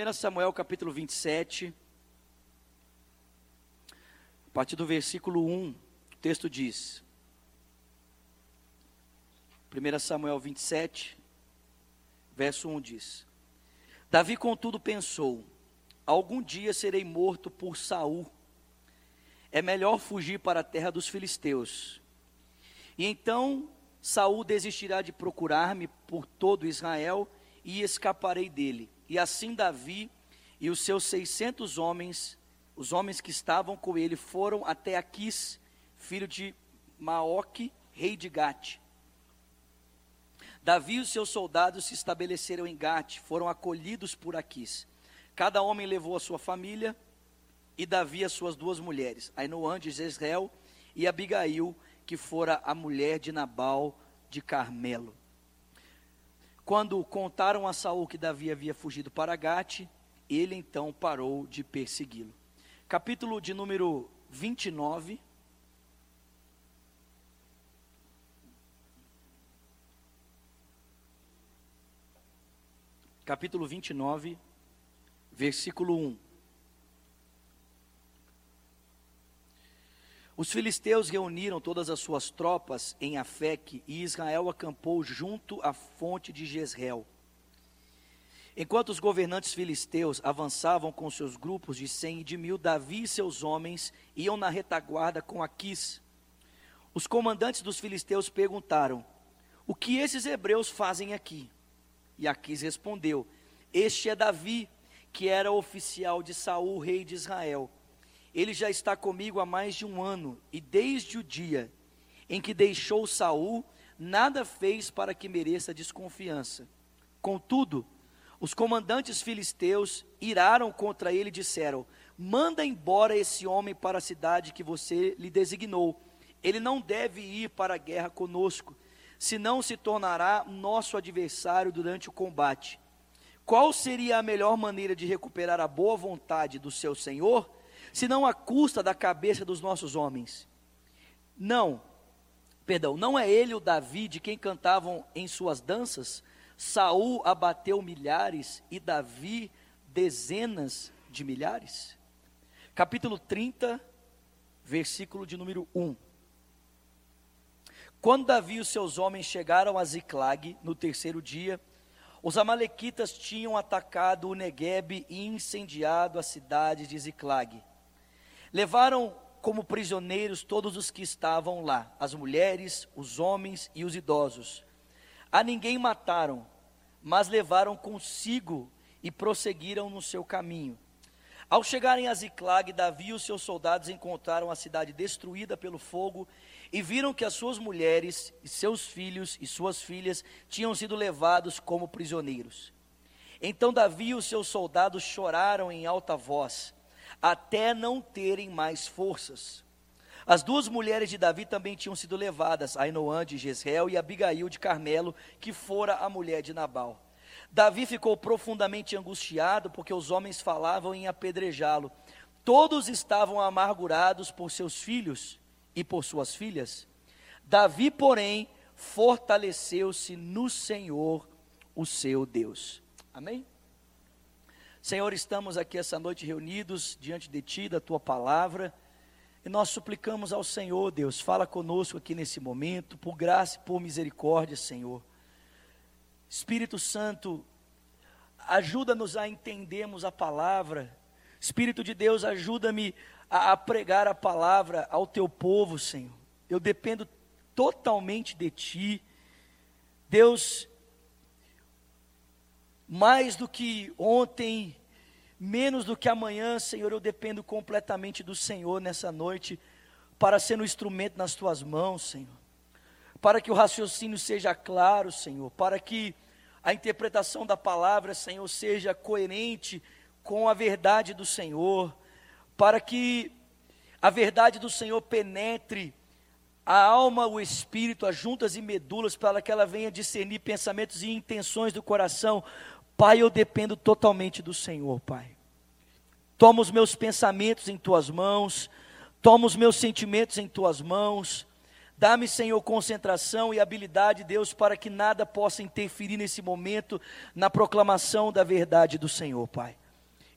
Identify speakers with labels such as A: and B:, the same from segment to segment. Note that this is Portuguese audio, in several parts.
A: 1 Samuel capítulo 27, a partir do versículo 1, o texto diz: 1 Samuel 27, verso 1 diz: Davi, contudo, pensou: Algum dia serei morto por Saul. É melhor fugir para a terra dos filisteus. E então Saul desistirá de procurar-me por todo Israel e escaparei dele. E assim Davi e os seus seiscentos homens, os homens que estavam com ele, foram até Aquis, filho de Maoque, rei de Gate. Davi e os seus soldados se estabeleceram em Gate, foram acolhidos por Aquis. Cada homem levou a sua família e Davi as suas duas mulheres, Ainoã de Jezreel e Abigail, que fora a mulher de Nabal de Carmelo. Quando contaram a Saul que Davi havia fugido para Gate, ele então parou de persegui-lo. Capítulo de número 29. Capítulo 29, versículo 1. Os filisteus reuniram todas as suas tropas em Afeque e Israel acampou junto à fonte de Jezreel. Enquanto os governantes filisteus avançavam com seus grupos de cem e de mil, Davi e seus homens iam na retaguarda com Aquis. Os comandantes dos filisteus perguntaram: O que esses hebreus fazem aqui? E Aquis respondeu: Este é Davi, que era oficial de Saul, rei de Israel. Ele já está comigo há mais de um ano, e desde o dia em que deixou Saul, nada fez para que mereça desconfiança. Contudo, os comandantes filisteus iraram contra ele e disseram: Manda embora esse homem para a cidade que você lhe designou. Ele não deve ir para a guerra conosco, senão se tornará nosso adversário durante o combate. Qual seria a melhor maneira de recuperar a boa vontade do seu senhor? Senão a custa da cabeça dos nossos homens. Não, perdão, não é ele o Davi de quem cantavam em suas danças? Saul abateu milhares e Davi dezenas de milhares? Capítulo 30, versículo de número 1. Quando Davi e os seus homens chegaram a Ziclag no terceiro dia, os amalequitas tinham atacado o Negueb e incendiado a cidade de Ziclag. Levaram como prisioneiros todos os que estavam lá, as mulheres, os homens e os idosos. A ninguém mataram, mas levaram consigo e prosseguiram no seu caminho. Ao chegarem a Ziclag, Davi e os seus soldados encontraram a cidade destruída pelo fogo e viram que as suas mulheres e seus filhos e suas filhas tinham sido levados como prisioneiros. Então Davi e os seus soldados choraram em alta voz até não terem mais forças. As duas mulheres de Davi também tinham sido levadas, Ainoã de Jezreel e Abigail de Carmelo, que fora a mulher de Nabal. Davi ficou profundamente angustiado, porque os homens falavam em apedrejá-lo. Todos estavam amargurados por seus filhos e por suas filhas. Davi, porém, fortaleceu-se no Senhor, o seu Deus. Amém? Senhor, estamos aqui essa noite reunidos diante de Ti, da Tua palavra, e nós suplicamos ao Senhor, Deus, fala conosco aqui nesse momento, por graça e por misericórdia, Senhor. Espírito Santo, ajuda-nos a entendermos a palavra. Espírito de Deus, ajuda-me a, a pregar a palavra ao Teu povo, Senhor. Eu dependo totalmente de Ti. Deus, mais do que ontem, menos do que amanhã, Senhor, eu dependo completamente do Senhor nessa noite, para ser um instrumento nas tuas mãos, Senhor. Para que o raciocínio seja claro, Senhor, para que a interpretação da palavra, Senhor, seja coerente com a verdade do Senhor, para que a verdade do Senhor penetre a alma, o espírito, as juntas e medulas, para que ela venha discernir pensamentos e intenções do coração, Pai, eu dependo totalmente do Senhor, Pai. Toma os meus pensamentos em tuas mãos, toma os meus sentimentos em tuas mãos. Dá-me, Senhor, concentração e habilidade, Deus, para que nada possa interferir nesse momento na proclamação da verdade do Senhor, Pai.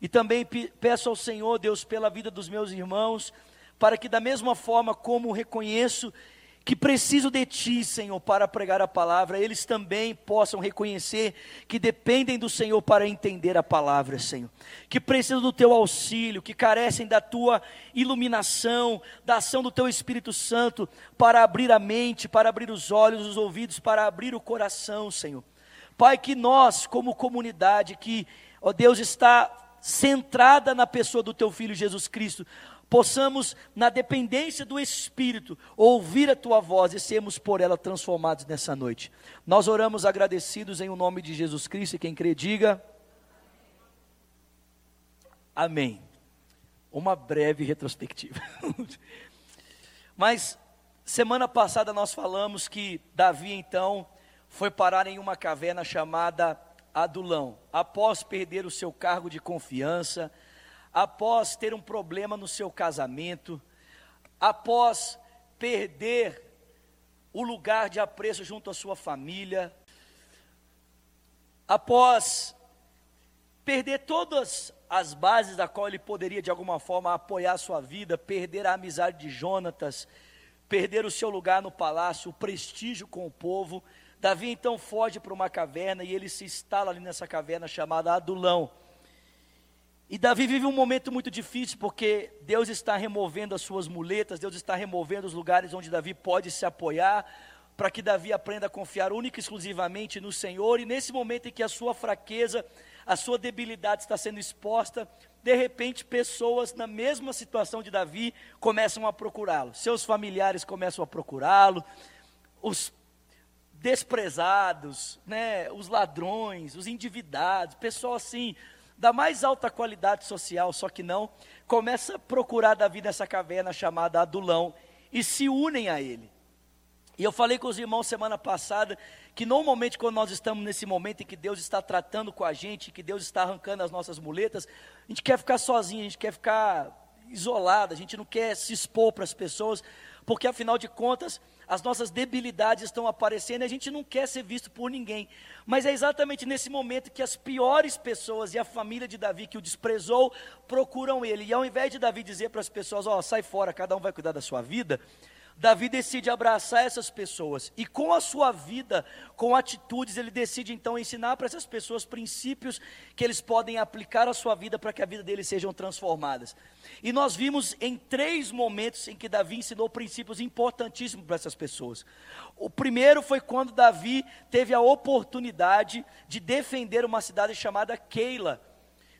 A: E também peço ao Senhor, Deus, pela vida dos meus irmãos, para que da mesma forma como reconheço que preciso de Ti, Senhor, para pregar a palavra, eles também possam reconhecer que dependem do Senhor para entender a palavra, Senhor. Que precisam do Teu auxílio, que carecem da Tua iluminação, da ação do Teu Espírito Santo para abrir a mente, para abrir os olhos, os ouvidos, para abrir o coração, Senhor. Pai, que nós, como comunidade, que, ó Deus, está centrada na pessoa do Teu Filho Jesus Cristo, possamos, na dependência do Espírito, ouvir a tua voz e sermos por ela transformados nessa noite. Nós oramos agradecidos em o nome de Jesus Cristo e quem crê, diga. Amém. Uma breve retrospectiva. Mas, semana passada nós falamos que Davi então foi parar em uma caverna chamada Adulão, após perder o seu cargo de confiança após ter um problema no seu casamento, após perder o lugar de apreço junto à sua família, após perder todas as bases da qual ele poderia de alguma forma apoiar a sua vida, perder a amizade de Jonatas, perder o seu lugar no palácio, o prestígio com o povo, Davi então foge para uma caverna e ele se instala ali nessa caverna chamada Adulão. E Davi vive um momento muito difícil, porque Deus está removendo as suas muletas, Deus está removendo os lugares onde Davi pode se apoiar, para que Davi aprenda a confiar única e exclusivamente no Senhor, e nesse momento em que a sua fraqueza, a sua debilidade está sendo exposta, de repente pessoas na mesma situação de Davi começam a procurá-lo, seus familiares começam a procurá-lo, os desprezados, né, os ladrões, os endividados, pessoal assim, da mais alta qualidade social, só que não, começa a procurar Davi nessa caverna chamada Adulão e se unem a ele. E eu falei com os irmãos semana passada que normalmente quando nós estamos nesse momento em que Deus está tratando com a gente, que Deus está arrancando as nossas muletas, a gente quer ficar sozinho, a gente quer ficar isolado, a gente não quer se expor para as pessoas, porque afinal de contas, as nossas debilidades estão aparecendo e a gente não quer ser visto por ninguém. Mas é exatamente nesse momento que as piores pessoas e a família de Davi que o desprezou procuram ele. E ao invés de Davi dizer para as pessoas: Ó, oh, sai fora, cada um vai cuidar da sua vida. Davi decide abraçar essas pessoas e com a sua vida, com atitudes, ele decide então ensinar para essas pessoas princípios que eles podem aplicar à sua vida para que a vida deles sejam transformadas. E nós vimos em três momentos em que Davi ensinou princípios importantíssimos para essas pessoas. O primeiro foi quando Davi teve a oportunidade de defender uma cidade chamada Keila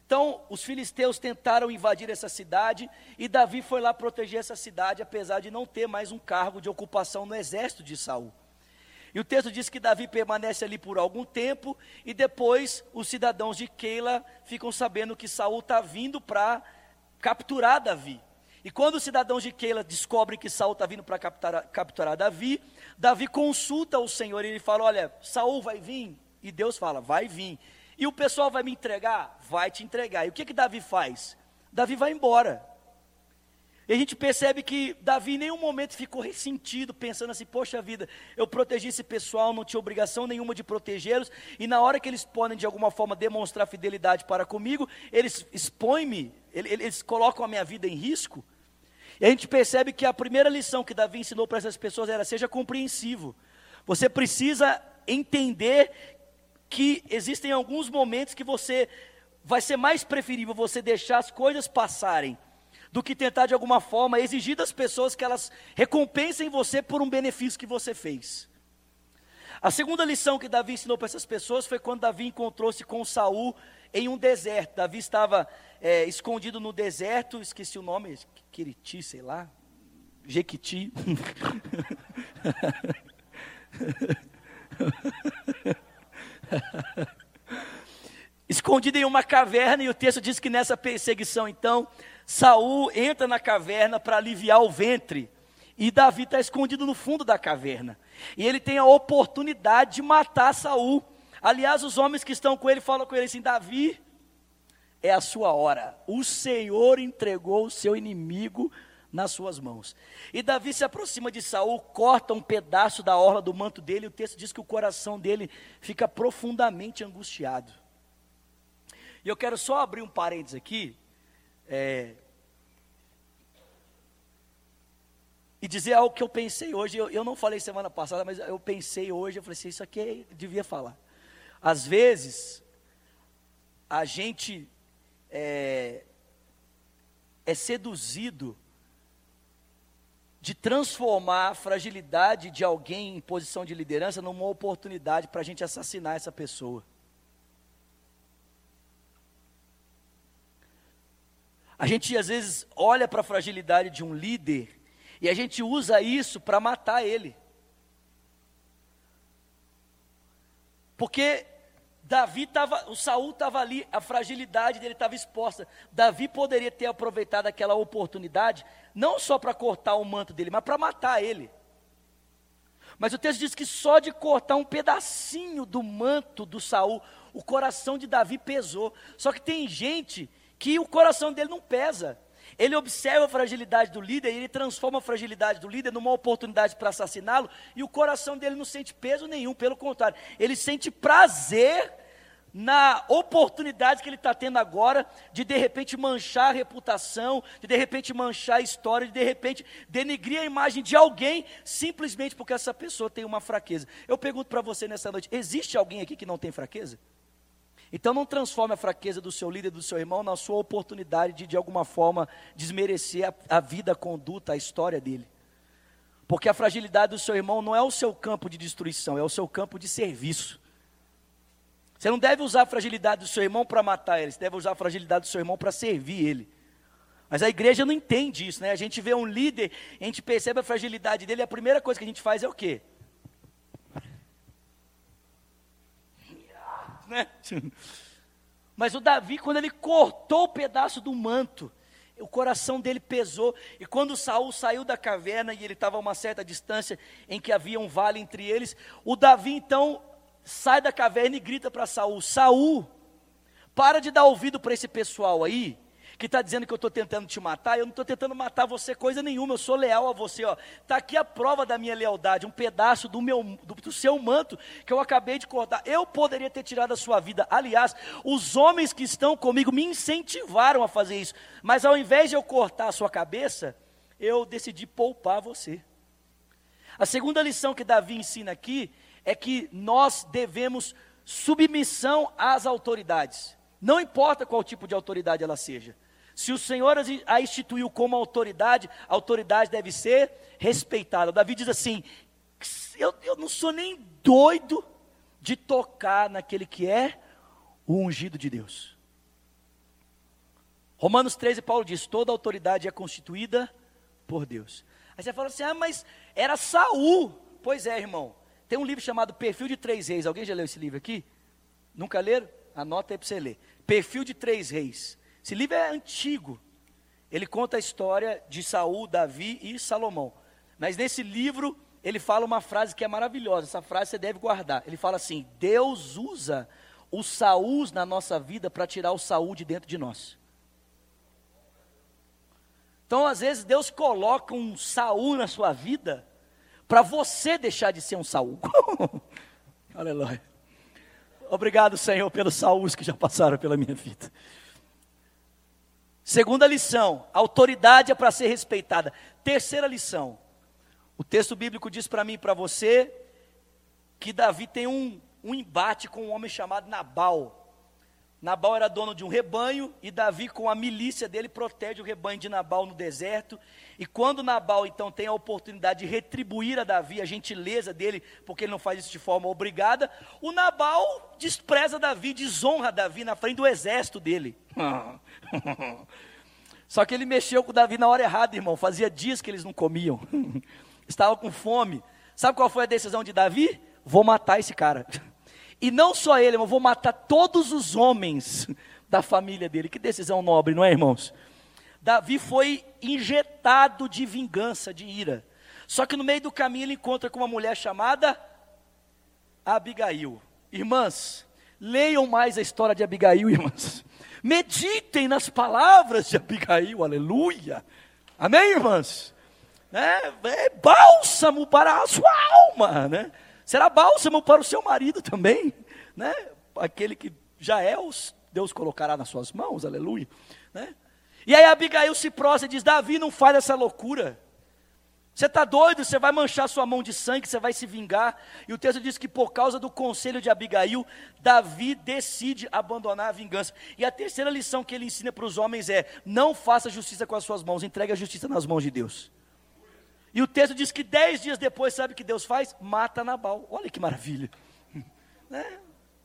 A: então, os filisteus tentaram invadir essa cidade e Davi foi lá proteger essa cidade, apesar de não ter mais um cargo de ocupação no exército de Saul. E o texto diz que Davi permanece ali por algum tempo e depois os cidadãos de Keila ficam sabendo que Saul está vindo para capturar Davi. E quando os cidadãos de Keila descobrem que Saul está vindo para capturar, capturar Davi, Davi consulta o Senhor e ele fala: Olha, Saul vai vir? E Deus fala: Vai vir. E o pessoal vai me entregar? Vai te entregar. E o que que Davi faz? Davi vai embora. E a gente percebe que Davi em nenhum momento ficou ressentido, pensando assim: poxa vida, eu protegi esse pessoal, não tinha obrigação nenhuma de protegê-los, e na hora que eles podem de alguma forma demonstrar fidelidade para comigo, eles expõem-me, eles colocam a minha vida em risco. E a gente percebe que a primeira lição que Davi ensinou para essas pessoas era: seja compreensivo. Você precisa entender que existem alguns momentos que você vai ser mais preferível você deixar as coisas passarem do que tentar de alguma forma exigir das pessoas que elas recompensem você por um benefício que você fez. A segunda lição que Davi ensinou para essas pessoas foi quando Davi encontrou-se com Saul em um deserto. Davi estava é, escondido no deserto, esqueci o nome, Quiriti, sei lá, Jequiti. Escondido em uma caverna, e o texto diz que nessa perseguição, então, Saul entra na caverna para aliviar o ventre. E Davi está escondido no fundo da caverna. E ele tem a oportunidade de matar Saul. Aliás, os homens que estão com ele falam com ele assim: Davi, é a sua hora. O Senhor entregou o seu inimigo nas suas mãos. E Davi se aproxima de Saul, corta um pedaço da orla do manto dele, e o texto diz que o coração dele fica profundamente angustiado. E eu quero só abrir um parênteses aqui. É, e dizer algo que eu pensei hoje. Eu, eu não falei semana passada, mas eu pensei hoje. Eu falei assim: isso aqui eu devia falar. Às vezes, a gente é, é seduzido de transformar a fragilidade de alguém em posição de liderança numa oportunidade para a gente assassinar essa pessoa. A gente às vezes olha para a fragilidade de um líder e a gente usa isso para matar ele. Porque Davi estava, o Saul estava ali, a fragilidade dele estava exposta. Davi poderia ter aproveitado aquela oportunidade, não só para cortar o manto dele, mas para matar ele. Mas o texto diz que só de cortar um pedacinho do manto do Saul, o coração de Davi pesou. Só que tem gente que o coração dele não pesa. Ele observa a fragilidade do líder e ele transforma a fragilidade do líder numa oportunidade para assassiná-lo, e o coração dele não sente peso nenhum, pelo contrário, ele sente prazer na oportunidade que ele está tendo agora de de repente manchar a reputação, de de repente manchar a história, de de repente denegrir a imagem de alguém, simplesmente porque essa pessoa tem uma fraqueza. Eu pergunto para você nessa noite: existe alguém aqui que não tem fraqueza? Então não transforme a fraqueza do seu líder, do seu irmão, na sua oportunidade de, de alguma forma, desmerecer a, a vida, a conduta, a história dele. Porque a fragilidade do seu irmão não é o seu campo de destruição, é o seu campo de serviço. Você não deve usar a fragilidade do seu irmão para matar ele, você deve usar a fragilidade do seu irmão para servir ele. Mas a igreja não entende isso, né? A gente vê um líder, a gente percebe a fragilidade dele, a primeira coisa que a gente faz é o quê? né? Mas o Davi, quando ele cortou o pedaço do manto, o coração dele pesou, e quando Saul saiu da caverna e ele estava a uma certa distância em que havia um vale entre eles, o Davi então sai da caverna e grita para Saul: Saul, para de dar ouvido para esse pessoal aí, que está dizendo que eu estou tentando te matar, eu não estou tentando matar você coisa nenhuma, eu sou leal a você, ó. Está aqui a prova da minha lealdade, um pedaço do meu do, do, seu manto que eu acabei de cortar. Eu poderia ter tirado a sua vida. Aliás, os homens que estão comigo me incentivaram a fazer isso. Mas ao invés de eu cortar a sua cabeça, eu decidi poupar você. A segunda lição que Davi ensina aqui é que nós devemos submissão às autoridades. Não importa qual tipo de autoridade ela seja. Se o Senhor a instituiu como autoridade, a autoridade deve ser respeitada. Davi diz assim: eu, eu não sou nem doido de tocar naquele que é o ungido de Deus. Romanos 13, Paulo diz: toda autoridade é constituída por Deus. Aí você fala assim: ah, mas era Saul. Pois é, irmão. Tem um livro chamado Perfil de Três Reis. Alguém já leu esse livro aqui? Nunca leram? Anota aí para você ler. Perfil de Três Reis. Esse livro é antigo. Ele conta a história de Saul, Davi e Salomão. Mas nesse livro ele fala uma frase que é maravilhosa. Essa frase você deve guardar. Ele fala assim: Deus usa os Saús na nossa vida para tirar o Saul de dentro de nós. Então, às vezes, Deus coloca um Saul na sua vida para você deixar de ser um Saul. Aleluia. Obrigado, Senhor, pelos Saús que já passaram pela minha vida. Segunda lição, autoridade é para ser respeitada. Terceira lição, o texto bíblico diz para mim e para você que Davi tem um, um embate com um homem chamado Nabal. Nabal era dono de um rebanho e Davi, com a milícia dele, protege o rebanho de Nabal no deserto. E quando Nabal então tem a oportunidade de retribuir a Davi a gentileza dele, porque ele não faz isso de forma obrigada, o Nabal despreza Davi, desonra Davi na frente do exército dele. Só que ele mexeu com Davi na hora errada, irmão. Fazia dias que eles não comiam. Estavam com fome. Sabe qual foi a decisão de Davi? Vou matar esse cara. E não só ele, mas vou matar todos os homens da família dele. Que decisão nobre, não é, irmãos? Davi foi injetado de vingança, de ira. Só que no meio do caminho ele encontra com uma mulher chamada Abigail. Irmãs, leiam mais a história de Abigail, irmãs. Meditem nas palavras de Abigail, aleluia. Amém, irmãs? É, é bálsamo para a sua alma, né? Será bálsamo para o seu marido também, né? Aquele que já é os Deus colocará nas suas mãos, aleluia. Né? E aí Abigail se prostra e diz: Davi, não faz essa loucura. Você está doido? Você vai manchar sua mão de sangue, você vai se vingar. E o texto diz que por causa do conselho de Abigail, Davi decide abandonar a vingança. E a terceira lição que ele ensina para os homens é: não faça justiça com as suas mãos, entregue a justiça nas mãos de Deus. E o texto diz que dez dias depois, sabe o que Deus faz? Mata Nabal. Olha que maravilha. É,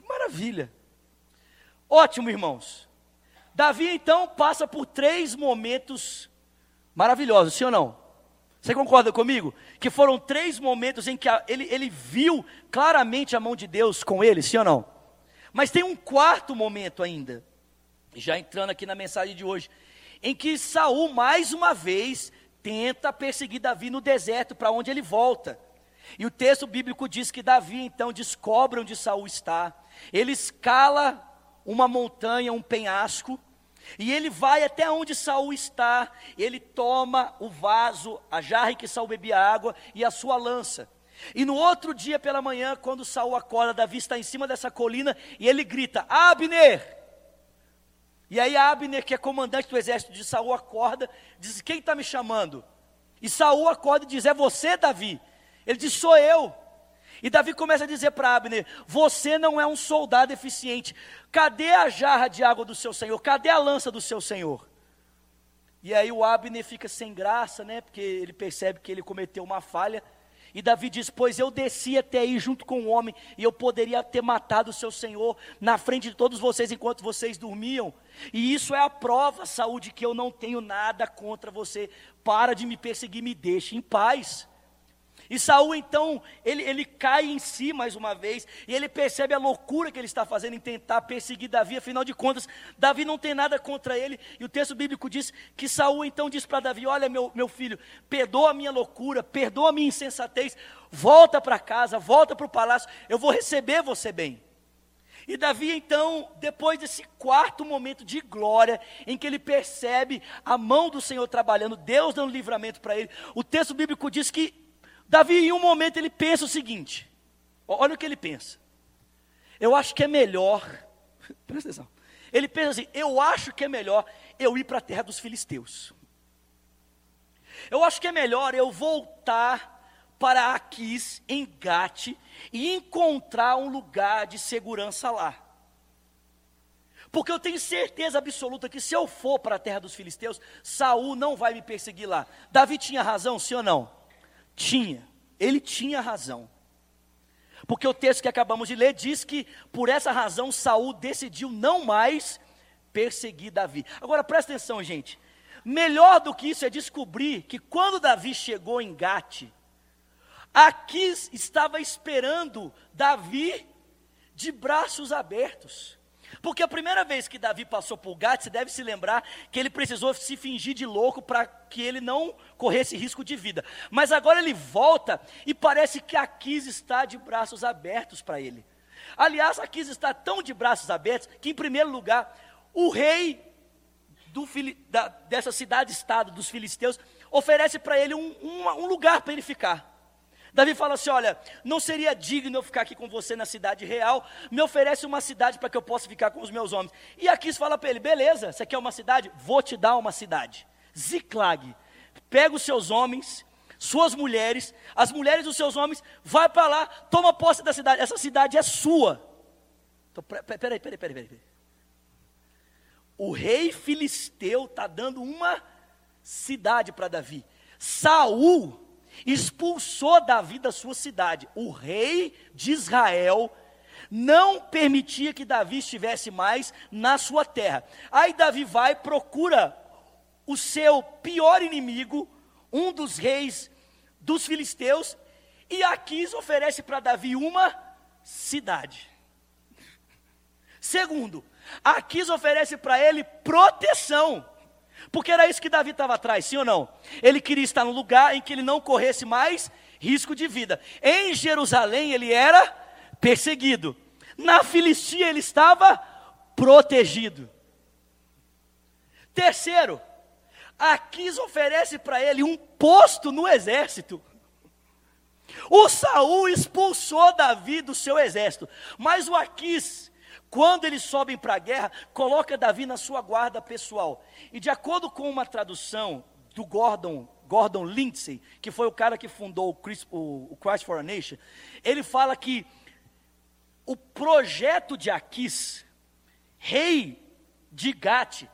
A: maravilha. Ótimo, irmãos. Davi então passa por três momentos maravilhosos, sim ou não? Você concorda comigo? Que foram três momentos em que ele, ele viu claramente a mão de Deus com ele, sim ou não? Mas tem um quarto momento ainda, já entrando aqui na mensagem de hoje, em que Saul mais uma vez tenta perseguir Davi no deserto, para onde ele volta. E o texto bíblico diz que Davi então descobre onde Saul está. Ele escala uma montanha, um penhasco, e ele vai até onde Saul está, ele toma o vaso, a jarra em que Saul bebia água e a sua lança. E no outro dia pela manhã, quando Saul acorda, Davi está em cima dessa colina e ele grita: Abner! E aí Abner, que é comandante do exército de Saul, acorda, diz: Quem está me chamando? E Saul acorda e diz: É você, Davi? Ele diz: Sou eu. E Davi começa a dizer para Abner: Você não é um soldado eficiente. Cadê a jarra de água do seu senhor? Cadê a lança do seu senhor? E aí o Abner fica sem graça, né? Porque ele percebe que ele cometeu uma falha. E Davi diz: Pois eu desci até aí junto com o homem, e eu poderia ter matado o seu senhor na frente de todos vocês enquanto vocês dormiam. E isso é a prova, Saúl, de que eu não tenho nada contra você. Para de me perseguir, me deixe em paz. E Saul então, ele, ele cai em si mais uma vez, e ele percebe a loucura que ele está fazendo em tentar perseguir Davi, afinal de contas, Davi não tem nada contra ele, e o texto bíblico diz que Saul então diz para Davi: Olha, meu, meu filho, perdoa a minha loucura, perdoa a minha insensatez, volta para casa, volta para o palácio, eu vou receber você bem. E Davi, então, depois desse quarto momento de glória, em que ele percebe a mão do Senhor trabalhando, Deus dando livramento para ele, o texto bíblico diz que Davi, em um momento, ele pensa o seguinte: olha o que ele pensa. Eu acho que é melhor, presta atenção. Ele pensa assim: eu acho que é melhor eu ir para a terra dos filisteus. Eu acho que é melhor eu voltar para Aquis, em Gate, e encontrar um lugar de segurança lá. Porque eu tenho certeza absoluta que se eu for para a terra dos filisteus, Saul não vai me perseguir lá. Davi tinha razão, sim ou não? Tinha, ele tinha razão. Porque o texto que acabamos de ler diz que por essa razão Saul decidiu não mais perseguir Davi. Agora presta atenção, gente. Melhor do que isso é descobrir que quando Davi chegou em Gate, Aquis estava esperando Davi de braços abertos. Porque a primeira vez que Davi passou por Gade, você deve se lembrar que ele precisou se fingir de louco para que ele não corresse risco de vida. Mas agora ele volta e parece que Aquis está de braços abertos para ele. Aliás, Aquis está tão de braços abertos que, em primeiro lugar, o rei do, da, dessa cidade-estado dos filisteus oferece para ele um, um, um lugar para ele ficar. Davi fala assim: Olha, não seria digno eu ficar aqui com você na cidade real, me oferece uma cidade para que eu possa ficar com os meus homens. E Aquis fala para ele: Beleza, você quer uma cidade? Vou te dar uma cidade. Ziclag, pega os seus homens, suas mulheres, as mulheres dos seus homens, vai para lá, toma posse da cidade, essa cidade é sua. Então, peraí, peraí, peraí, peraí. O rei filisteu está dando uma cidade para Davi. Saul expulsou Davi da sua cidade. O rei de Israel não permitia que Davi estivesse mais na sua terra. Aí Davi vai, procura o seu pior inimigo, um dos reis dos filisteus, e Aquis oferece para Davi uma cidade. Segundo, Aquis oferece para ele proteção. Porque era isso que Davi estava atrás, sim ou não? Ele queria estar num lugar em que ele não corresse mais risco de vida. Em Jerusalém ele era perseguido. Na Filistia ele estava protegido. Terceiro, Aquis oferece para ele um posto no exército. O Saul expulsou Davi do seu exército, mas o Aquis quando eles sobem para a guerra, coloca Davi na sua guarda pessoal. E de acordo com uma tradução do Gordon, Gordon Lindsay, que foi o cara que fundou o Christ, o, o Christ for a Nation, ele fala que o projeto de Aquis, rei de Gate,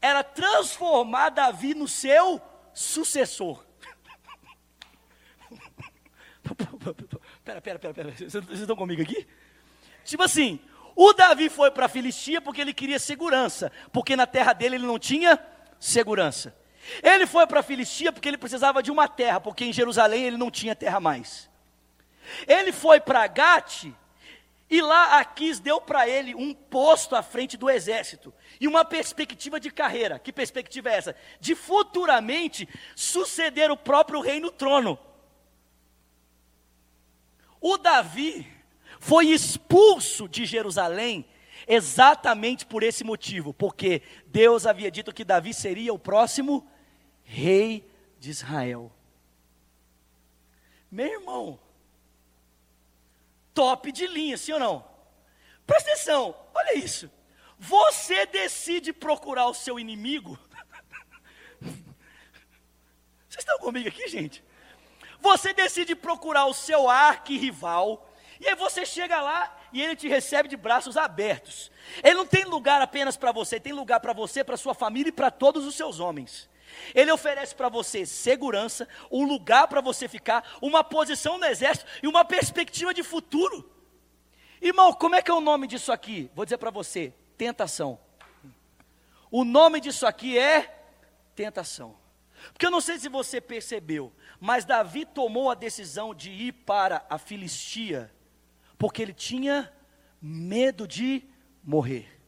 A: era transformar Davi no seu sucessor. Pera, pera, pera, pera. Vocês estão comigo aqui? Tipo assim, o Davi foi para a Filistia porque ele queria segurança, porque na terra dele ele não tinha segurança. Ele foi para a Filistia porque ele precisava de uma terra, porque em Jerusalém ele não tinha terra mais. Ele foi para Gate e lá Aquis deu para ele um posto à frente do exército e uma perspectiva de carreira. Que perspectiva é essa? De futuramente suceder o próprio rei no trono. O Davi foi expulso de Jerusalém exatamente por esse motivo, porque Deus havia dito que Davi seria o próximo rei de Israel. Meu irmão, top de linha, sim ou não? Presta atenção, olha isso. Você decide procurar o seu inimigo. Vocês estão comigo aqui, gente? Você decide procurar o seu arqui-rival, e aí você chega lá e ele te recebe de braços abertos. Ele não tem lugar apenas para você, tem lugar para você, para sua família e para todos os seus homens. Ele oferece para você segurança, um lugar para você ficar, uma posição no exército e uma perspectiva de futuro. Irmão, como é que é o nome disso aqui? Vou dizer para você: tentação. O nome disso aqui é tentação. Porque eu não sei se você percebeu, mas Davi tomou a decisão de ir para a Filistia, porque ele tinha medo de morrer.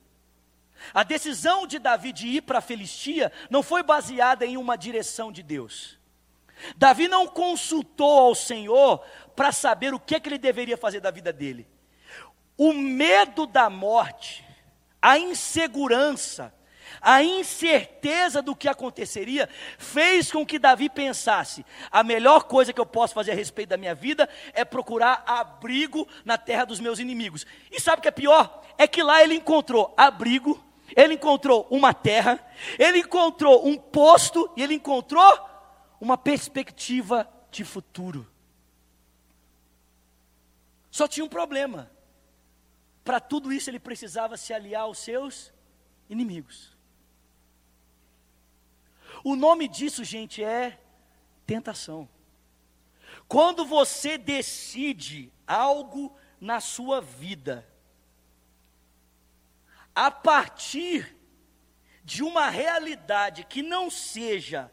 A: A decisão de Davi de ir para a Filistia não foi baseada em uma direção de Deus. Davi não consultou ao Senhor para saber o que, é que ele deveria fazer da vida dele. O medo da morte, a insegurança, a incerteza do que aconteceria fez com que Davi pensasse: a melhor coisa que eu posso fazer a respeito da minha vida é procurar abrigo na terra dos meus inimigos. E sabe o que é pior? É que lá ele encontrou abrigo, ele encontrou uma terra, ele encontrou um posto e ele encontrou uma perspectiva de futuro. Só tinha um problema. Para tudo isso ele precisava se aliar aos seus inimigos. O nome disso, gente, é tentação. Quando você decide algo na sua vida, a partir de uma realidade que não seja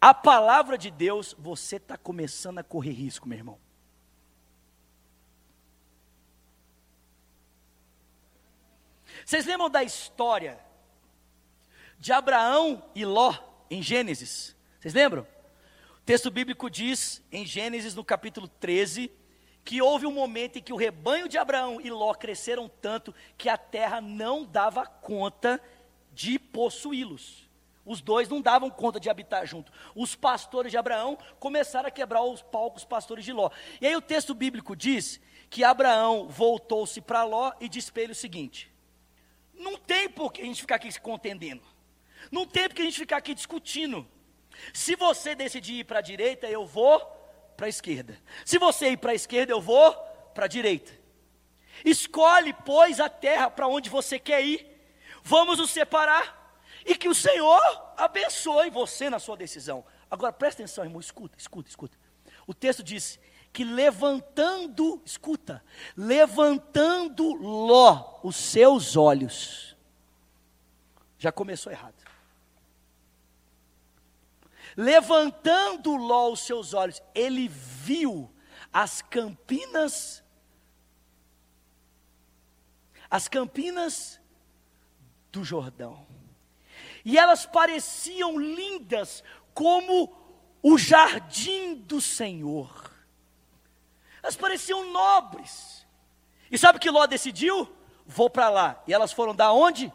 A: a palavra de Deus, você está começando a correr risco, meu irmão. Vocês lembram da história de Abraão e Ló? Em Gênesis. Vocês lembram? O texto bíblico diz, em Gênesis, no capítulo 13, que houve um momento em que o rebanho de Abraão e Ló cresceram tanto que a terra não dava conta de possuí-los. Os dois não davam conta de habitar junto. Os pastores de Abraão começaram a quebrar os palcos pastores de Ló. E aí o texto bíblico diz que Abraão voltou-se para Ló e disse para ele o seguinte: Não tem por que a gente ficar aqui se contendendo. Não tem porque a gente ficar aqui discutindo. Se você decidir ir para a direita, eu vou para a esquerda. Se você ir para a esquerda, eu vou para a direita. Escolhe, pois, a terra para onde você quer ir. Vamos nos separar. E que o Senhor abençoe você na sua decisão. Agora presta atenção, irmão, escuta, escuta, escuta. O texto diz que levantando, escuta, levantando Ló os seus olhos. Já começou errado. Levantando Ló os seus olhos, ele viu as campinas, as campinas do Jordão. E elas pareciam lindas como o jardim do Senhor. Elas pareciam nobres. E sabe o que Ló decidiu? Vou para lá. E elas foram da onde?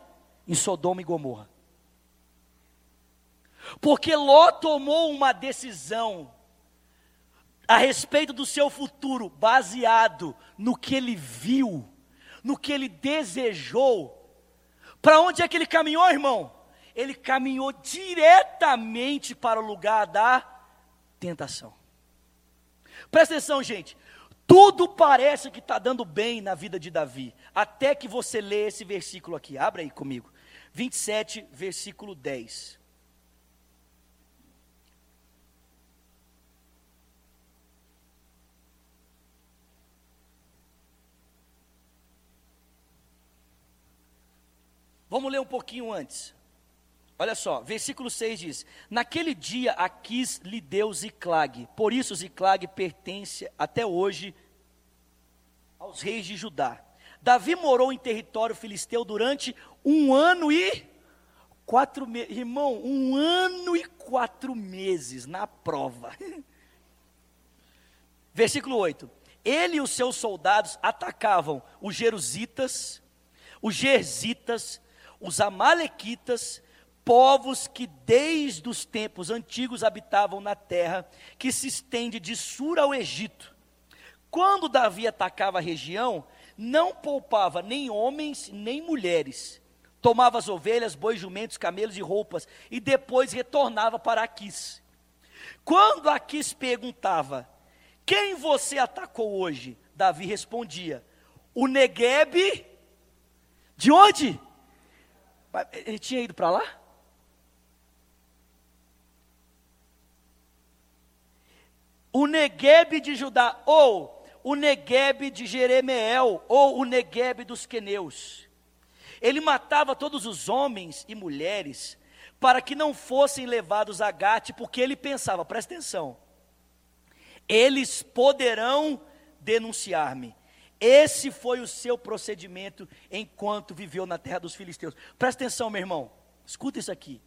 A: Em Sodoma e Gomorra. Porque Ló tomou uma decisão a respeito do seu futuro, baseado no que ele viu, no que ele desejou, para onde é que ele caminhou, irmão? Ele caminhou diretamente para o lugar da tentação. Presta atenção, gente. Tudo parece que está dando bem na vida de Davi, até que você lê esse versículo aqui. Abra aí comigo. 27, versículo 10. Vamos ler um pouquinho antes. Olha só, versículo 6 diz: Naquele dia Aquis lhe deu Ziclag, por isso Ziclag pertence até hoje aos reis de Judá. Davi morou em território filisteu durante um ano e quatro meses. Irmão, um ano e quatro meses na prova. Versículo 8: Ele e os seus soldados atacavam os jerusitas, os gerzitas, os Amalequitas, povos que desde os tempos antigos habitavam na terra, que se estende de Sur ao Egito. Quando Davi atacava a região, não poupava nem homens nem mulheres. Tomava as ovelhas, bois, jumentos, camelos e roupas, e depois retornava para Aquis. Quando Aquis perguntava: Quem você atacou hoje? Davi respondia: O Neguebe. De onde? Ele tinha ido para lá? O Neguebe de Judá, ou o Neguebe de Jeremeel, ou o Neguebe dos Queneus. Ele matava todos os homens e mulheres para que não fossem levados a Gate, porque ele pensava, presta atenção, eles poderão denunciar-me. Esse foi o seu procedimento enquanto viveu na terra dos filisteus. Presta atenção, meu irmão. Escuta isso aqui.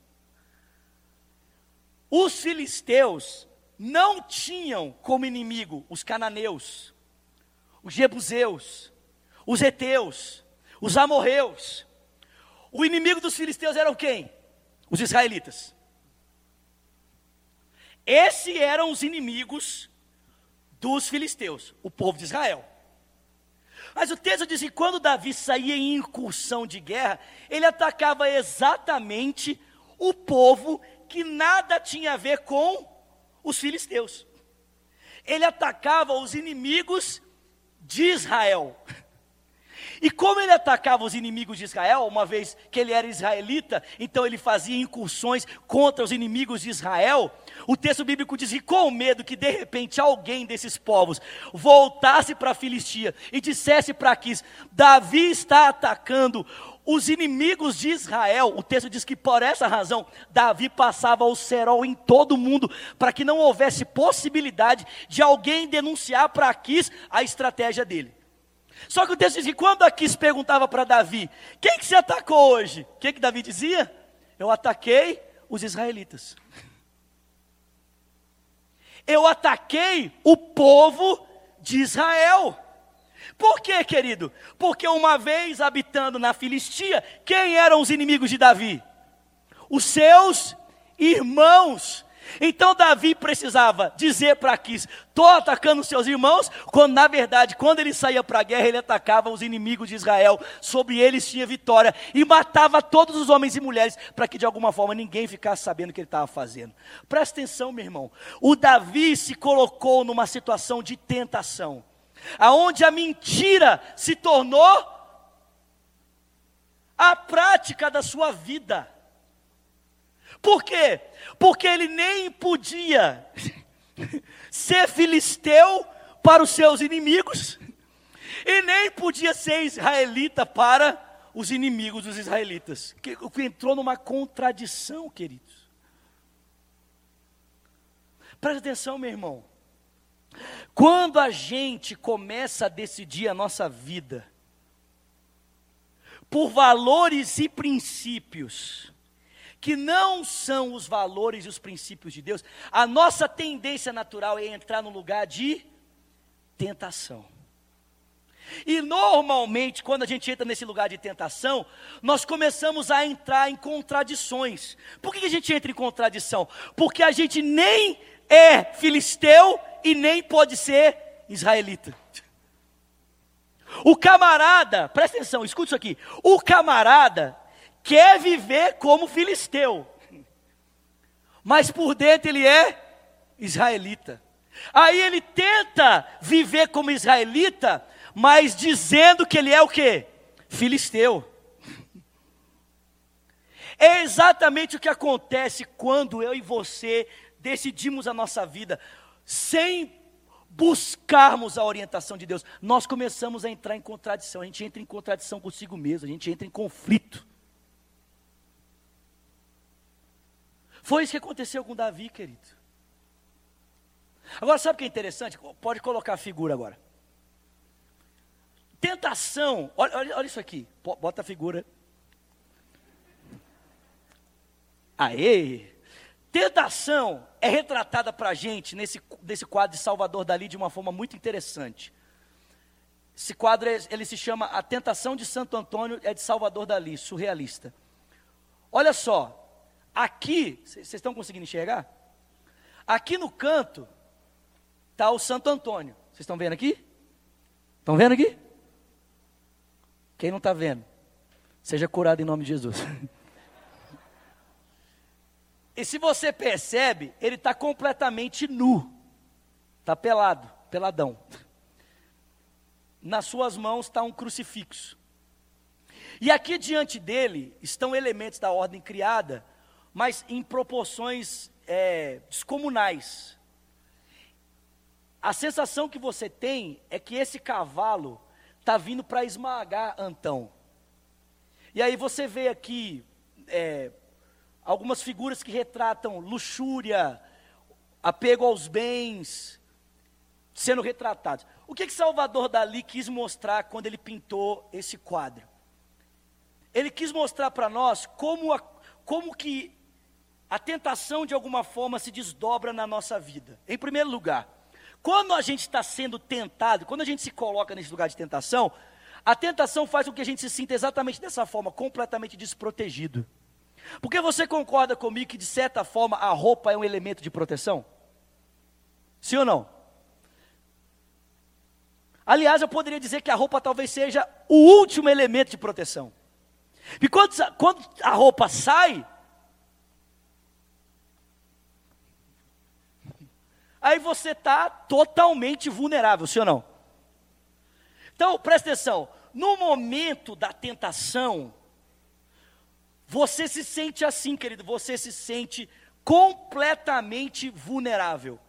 A: Os filisteus não tinham como inimigo os cananeus, os jebuseus, os heteus, os amorreus. O inimigo dos filisteus eram quem? Os israelitas. Esses eram os inimigos dos filisteus, o povo de Israel. Mas o texto diz que quando Davi saía em incursão de guerra, ele atacava exatamente o povo que nada tinha a ver com os filisteus. Ele atacava os inimigos de Israel. E como ele atacava os inimigos de Israel, uma vez que ele era israelita, então ele fazia incursões contra os inimigos de Israel. O texto bíblico diz que com medo que de repente alguém desses povos voltasse para a Filistia e dissesse para Aquis: Davi está atacando os inimigos de Israel, o texto diz que por essa razão Davi passava o cerol em todo o mundo, para que não houvesse possibilidade de alguém denunciar para Aquis a estratégia dele. Só que o texto diz que quando Aquis perguntava para Davi, quem que se atacou hoje? O que, que Davi dizia? Eu ataquei os israelitas. Eu ataquei o povo de Israel. Por quê, querido? Porque uma vez habitando na Filistia, quem eram os inimigos de Davi? Os seus irmãos. Então Davi precisava dizer para Aquis: estou atacando seus irmãos, quando na verdade, quando ele saía para a guerra, ele atacava os inimigos de Israel, sobre eles tinha vitória, e matava todos os homens e mulheres, para que de alguma forma ninguém ficasse sabendo o que ele estava fazendo. Presta atenção, meu irmão, o Davi se colocou numa situação de tentação, aonde a mentira se tornou a prática da sua vida. Por quê? Porque ele nem podia ser filisteu para os seus inimigos, e nem podia ser israelita para os inimigos dos israelitas. Que, que entrou numa contradição, queridos. Presta atenção, meu irmão. Quando a gente começa a decidir a nossa vida por valores e princípios, que não são os valores e os princípios de Deus, a nossa tendência natural é entrar no lugar de tentação. E normalmente, quando a gente entra nesse lugar de tentação, nós começamos a entrar em contradições. Por que a gente entra em contradição? Porque a gente nem é filisteu e nem pode ser israelita. O camarada, presta atenção, escuta isso aqui. O camarada quer viver como filisteu, mas por dentro ele é israelita. Aí ele tenta viver como israelita, mas dizendo que ele é o que? Filisteu. É exatamente o que acontece quando eu e você decidimos a nossa vida sem buscarmos a orientação de Deus. Nós começamos a entrar em contradição, a gente entra em contradição consigo mesmo, a gente entra em conflito. Foi isso que aconteceu com Davi, querido. Agora, sabe o que é interessante? Pode colocar a figura agora. Tentação, olha, olha, olha isso aqui, bota a figura. Aê! Tentação é retratada para a gente nesse, nesse quadro de Salvador Dali de uma forma muito interessante. Esse quadro ele se chama A Tentação de Santo Antônio, é de Salvador Dali, surrealista. Olha só, aqui, vocês estão conseguindo enxergar? Aqui no canto está o Santo Antônio. Vocês estão vendo aqui? Estão vendo aqui? Quem não está vendo? Seja curado em nome de Jesus. E se você percebe, ele está completamente nu, está pelado, peladão. Nas suas mãos está um crucifixo. E aqui diante dele estão elementos da ordem criada, mas em proporções é, descomunais. A sensação que você tem é que esse cavalo está vindo para esmagar Antão. E aí você vê aqui é, algumas figuras que retratam luxúria, apego aos bens, sendo retratados. O que, que Salvador Dali quis mostrar quando ele pintou esse quadro? Ele quis mostrar para nós como, a, como que a tentação de alguma forma se desdobra na nossa vida. Em primeiro lugar, quando a gente está sendo tentado, quando a gente se coloca nesse lugar de tentação, a tentação faz com que a gente se sinta exatamente dessa forma, completamente desprotegido. Porque você concorda comigo que, de certa forma, a roupa é um elemento de proteção? Sim ou não? Aliás, eu poderia dizer que a roupa talvez seja o último elemento de proteção. E quando, quando a roupa sai, aí você está totalmente vulnerável, sim ou não? Então, presta atenção: no momento da tentação, você se sente assim, querido, você se sente completamente vulnerável.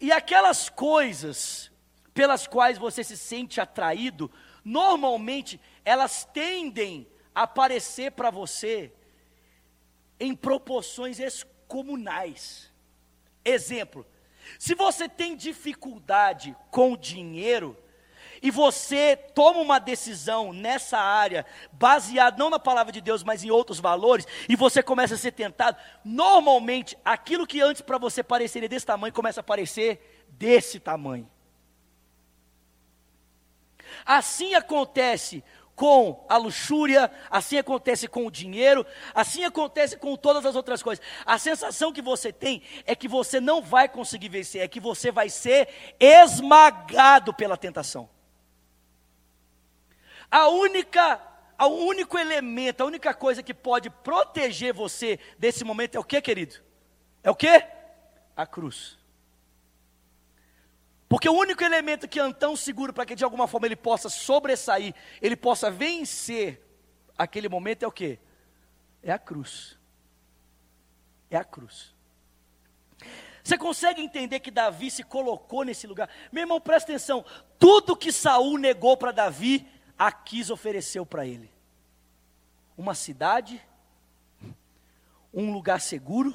A: E aquelas coisas pelas quais você se sente atraído, normalmente elas tendem a aparecer para você em proporções excomunais. Exemplo: se você tem dificuldade com o dinheiro, e você toma uma decisão nessa área, baseada não na palavra de Deus, mas em outros valores, e você começa a ser tentado, normalmente aquilo que antes para você pareceria desse tamanho começa a parecer desse tamanho. Assim acontece com a luxúria, assim acontece com o dinheiro, assim acontece com todas as outras coisas. A sensação que você tem é que você não vai conseguir vencer, é que você vai ser esmagado pela tentação. A única, o único elemento, a única coisa que pode proteger você desse momento é o que, querido? É o que? A cruz. Porque o único elemento que é tão seguro para que de alguma forma ele possa sobressair, ele possa vencer aquele momento é o que? É a cruz. É a cruz. Você consegue entender que Davi se colocou nesse lugar? Meu irmão, presta atenção. Tudo que Saul negou para Davi, Aquis ofereceu para ele uma cidade, um lugar seguro,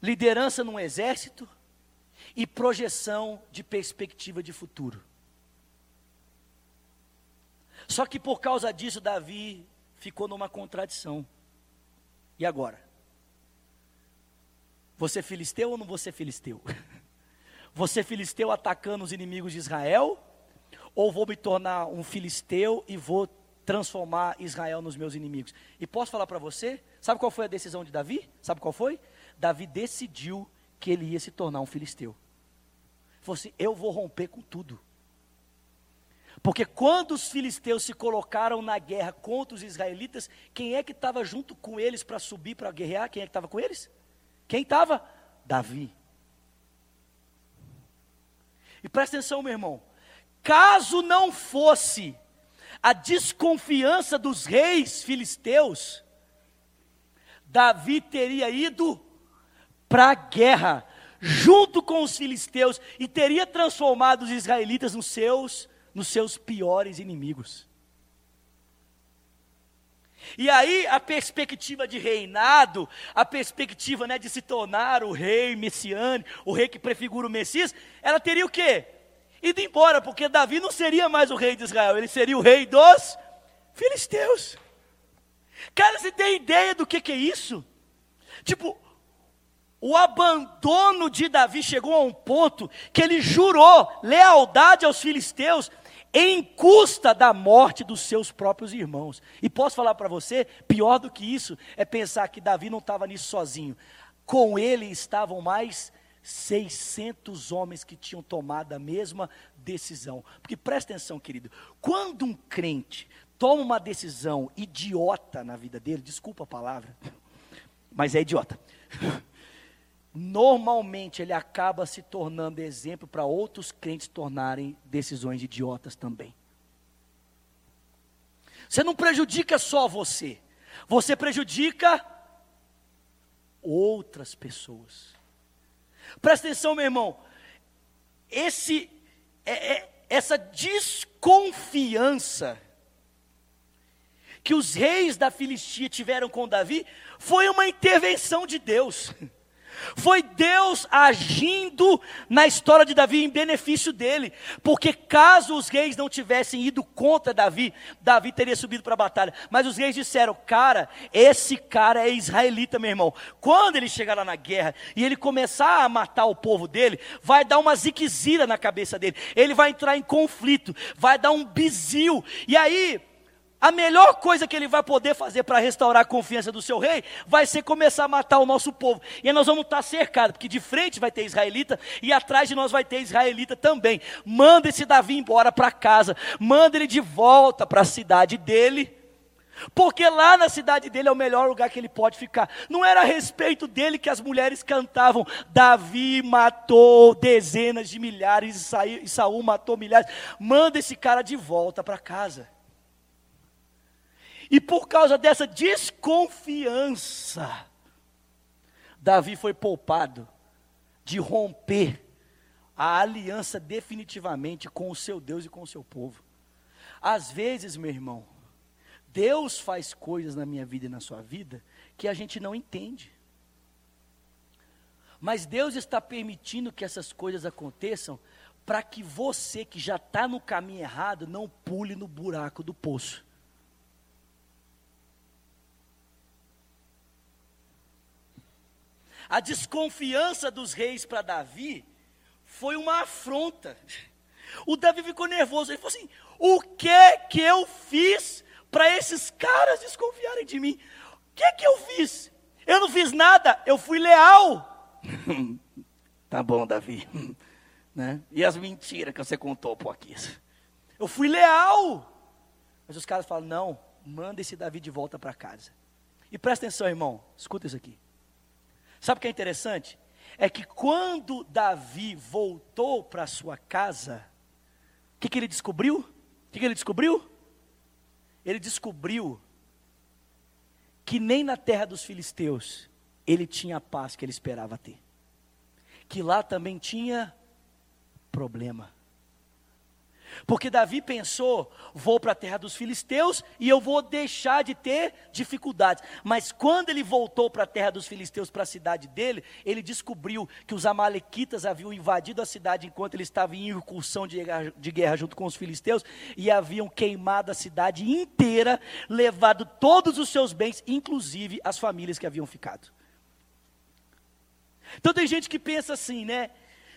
A: liderança num exército e projeção de perspectiva de futuro. Só que por causa disso, Davi ficou numa contradição. E agora? Você filisteu ou não você filisteu? Você filisteu atacando os inimigos de Israel? ou vou me tornar um filisteu e vou transformar Israel nos meus inimigos. E posso falar para você? Sabe qual foi a decisão de Davi? Sabe qual foi? Davi decidiu que ele ia se tornar um filisteu. Falou assim: eu vou romper com tudo. Porque quando os filisteus se colocaram na guerra contra os israelitas, quem é que estava junto com eles para subir para guerrear? Quem é que estava com eles? Quem estava? Davi. E presta atenção, meu irmão. Caso não fosse a desconfiança dos reis filisteus, Davi teria ido para a guerra junto com os filisteus e teria transformado os israelitas nos seus nos seus piores inimigos. E aí a perspectiva de reinado, a perspectiva né, de se tornar o rei messiânico, o rei que prefigura o Messias, ela teria o quê? Ido embora, porque Davi não seria mais o rei de Israel, ele seria o rei dos filisteus. Cara, você tem ideia do que, que é isso? Tipo, o abandono de Davi chegou a um ponto que ele jurou lealdade aos filisteus em custa da morte dos seus próprios irmãos. E posso falar para você, pior do que isso, é pensar que Davi não estava nisso sozinho. Com ele estavam mais 600 homens que tinham tomado a mesma decisão. Porque presta atenção, querido, quando um crente toma uma decisão idiota na vida dele, desculpa a palavra, mas é idiota normalmente ele acaba se tornando exemplo para outros crentes tornarem decisões idiotas também. Você não prejudica só você, você prejudica outras pessoas. Presta atenção, meu irmão. Esse, é, é, essa desconfiança que os reis da Filistia tiveram com Davi foi uma intervenção de Deus. Foi Deus agindo na história de Davi em benefício dele, porque caso os reis não tivessem ido contra Davi, Davi teria subido para a batalha. Mas os reis disseram: Cara, esse cara é israelita, meu irmão. Quando ele chegar lá na guerra e ele começar a matar o povo dele, vai dar uma ziquezira na cabeça dele, ele vai entrar em conflito, vai dar um bizil, e aí a melhor coisa que ele vai poder fazer para restaurar a confiança do seu rei vai ser começar a matar o nosso povo. E nós vamos estar cercados, porque de frente vai ter israelita e atrás de nós vai ter israelita também. Manda esse Davi embora para casa, manda ele de volta para a cidade dele. Porque lá na cidade dele é o melhor lugar que ele pode ficar. Não era a respeito dele que as mulheres cantavam: Davi matou dezenas de milhares e Saul matou milhares. Manda esse cara de volta para casa. E por causa dessa desconfiança, Davi foi poupado de romper a aliança definitivamente com o seu Deus e com o seu povo. Às vezes, meu irmão, Deus faz coisas na minha vida e na sua vida que a gente não entende. Mas Deus está permitindo que essas coisas aconteçam para que você que já está no caminho errado não pule no buraco do poço. A desconfiança dos reis para Davi foi uma afronta. O Davi ficou nervoso. Ele falou assim: O que que eu fiz para esses caras desconfiarem de mim? O que que eu fiz? Eu não fiz nada, eu fui leal. tá bom, Davi. né? E as mentiras que você contou por aqui? Eu fui leal. Mas os caras falam: Não, manda esse Davi de volta para casa. E presta atenção, irmão, escuta isso aqui. Sabe o que é interessante? É que quando Davi voltou para sua casa, o que, que ele descobriu? O que, que ele descobriu? Ele descobriu que nem na terra dos filisteus ele tinha a paz que ele esperava ter. Que lá também tinha problema. Porque Davi pensou: vou para a terra dos filisteus e eu vou deixar de ter dificuldades. Mas quando ele voltou para a terra dos filisteus, para a cidade dele, ele descobriu que os amalequitas haviam invadido a cidade enquanto ele estava em incursão de guerra, de guerra junto com os filisteus e haviam queimado a cidade inteira, levado todos os seus bens, inclusive as famílias que haviam ficado. Então tem gente que pensa assim, né?